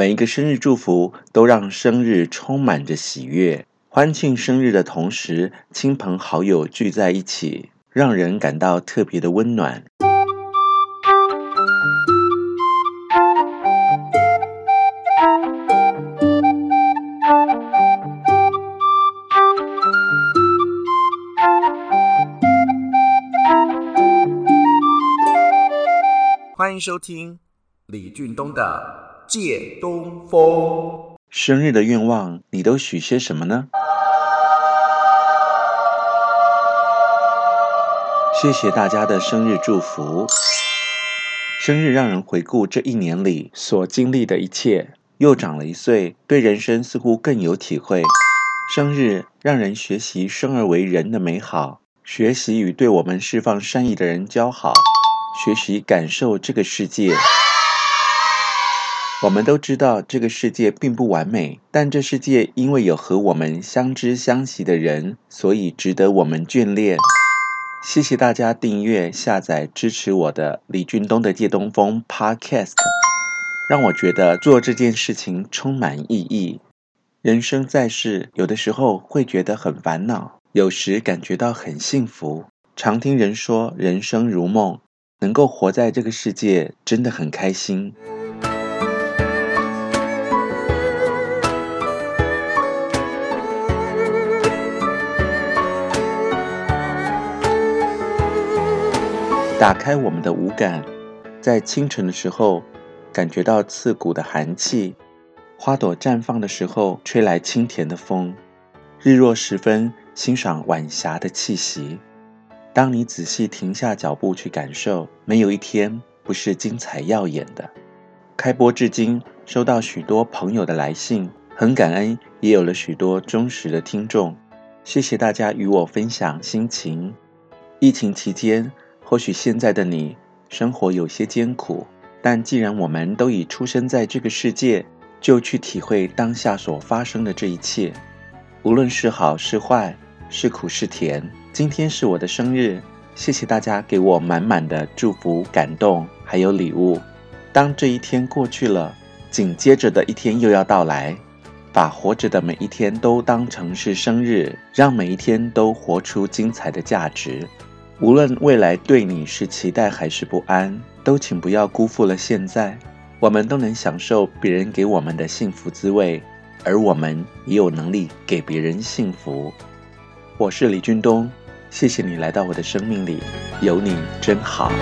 每一个生日祝福都让生日充满着喜悦。欢庆生日的同时，亲朋好友聚在一起，让人感到特别的温暖。欢迎收听李俊东的。借东风。生日的愿望，你都许些什么呢？谢谢大家的生日祝福。生日让人回顾这一年里所经历的一切，又长了一岁，对人生似乎更有体会。生日让人学习生而为人的美好，学习与对我们释放善意的人交好，学习感受这个世界。我们都知道这个世界并不完美，但这世界因为有和我们相知相惜的人，所以值得我们眷恋。谢谢大家订阅、下载、支持我的李俊东的借东风 Podcast，让我觉得做这件事情充满意义。人生在世，有的时候会觉得很烦恼，有时感觉到很幸福。常听人说人生如梦，能够活在这个世界真的很开心。打开我们的五感，在清晨的时候感觉到刺骨的寒气，花朵绽放的时候吹来清甜的风，日落时分欣赏晚霞的气息。当你仔细停下脚步去感受，没有一天不是精彩耀眼的。开播至今，收到许多朋友的来信，很感恩，也有了许多忠实的听众。谢谢大家与我分享心情。疫情期间。或许现在的你生活有些艰苦，但既然我们都已出生在这个世界，就去体会当下所发生的这一切，无论是好是坏，是苦是甜。今天是我的生日，谢谢大家给我满满的祝福、感动，还有礼物。当这一天过去了，紧接着的一天又要到来，把活着的每一天都当成是生日，让每一天都活出精彩的价值。无论未来对你是期待还是不安，都请不要辜负了现在。我们都能享受别人给我们的幸福滋味，而我们也有能力给别人幸福。我是李俊东，谢谢你来到我的生命里，有你真好。